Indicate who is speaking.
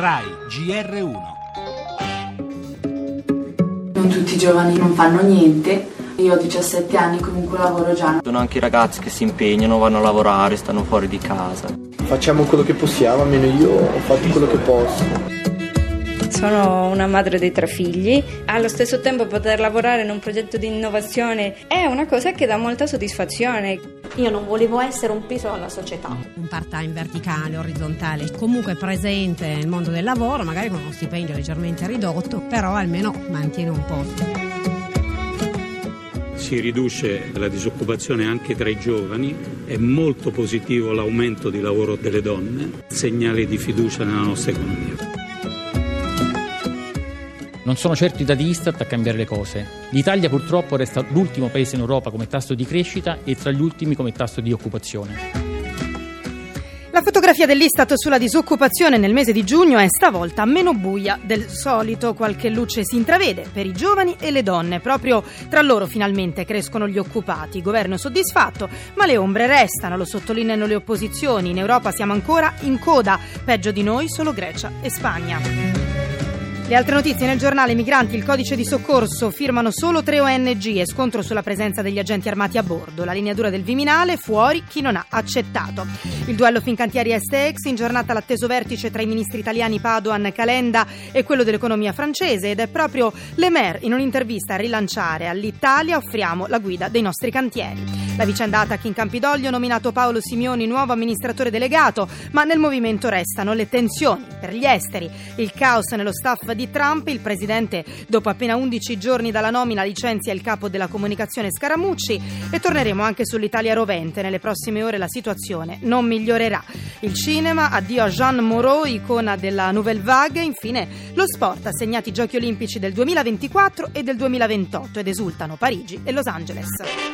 Speaker 1: RAI GR1
Speaker 2: Non tutti i giovani non fanno niente. Io ho 17 anni, comunque lavoro già.
Speaker 3: Sono anche i ragazzi che si impegnano, vanno a lavorare, stanno fuori di casa.
Speaker 4: Facciamo quello che possiamo, almeno io ho fatto quello che posso.
Speaker 5: Sono una madre dei tre figli, allo stesso tempo poter lavorare in un progetto di innovazione è una cosa che dà molta soddisfazione.
Speaker 6: Io non volevo essere un peso alla società.
Speaker 7: Un part-time verticale, orizzontale, comunque presente nel mondo del lavoro, magari con uno stipendio leggermente ridotto, però almeno mantiene un posto.
Speaker 8: Si riduce la disoccupazione anche tra i giovani, è molto positivo l'aumento di lavoro delle donne, segnale di fiducia nella nostra economia.
Speaker 9: Non sono certo i dati Istat a cambiare le cose. L'Italia purtroppo resta l'ultimo paese in Europa come tasso di crescita e tra gli ultimi come tasso di occupazione.
Speaker 10: La fotografia dell'Istat sulla disoccupazione nel mese di giugno è stavolta meno buia del solito. Qualche luce si intravede per i giovani e le donne. Proprio tra loro finalmente crescono gli occupati. Governo soddisfatto, ma le ombre restano, lo sottolineano le opposizioni. In Europa siamo ancora in coda. Peggio di noi solo Grecia e Spagna. Le altre notizie nel giornale Migranti, il codice di soccorso, firmano solo tre ONG e scontro sulla presenza degli agenti armati a bordo. La linea dura del Viminale, fuori chi non ha accettato. Il duello Fincantieri Est-Ex, in giornata l'atteso vertice tra i ministri italiani Padoan, Calenda e quello dell'economia francese ed è proprio Le Maire in un'intervista a rilanciare all'Italia offriamo la guida dei nostri cantieri. La vicenda Attacchi in Campidoglio, nominato Paolo Simioni nuovo amministratore delegato, ma nel movimento restano le tensioni per gli esteri, il caos nello staff di Trump, il presidente dopo appena 11 giorni dalla nomina licenzia il capo della comunicazione Scaramucci e torneremo anche sull'Italia rovente. Nelle prossime ore la situazione non migliorerà. Il cinema, addio a Jean Moreau, icona della Nouvelle Vague. Infine lo sport ha segnato i Giochi Olimpici del 2024 e del 2028 ed esultano Parigi e Los Angeles.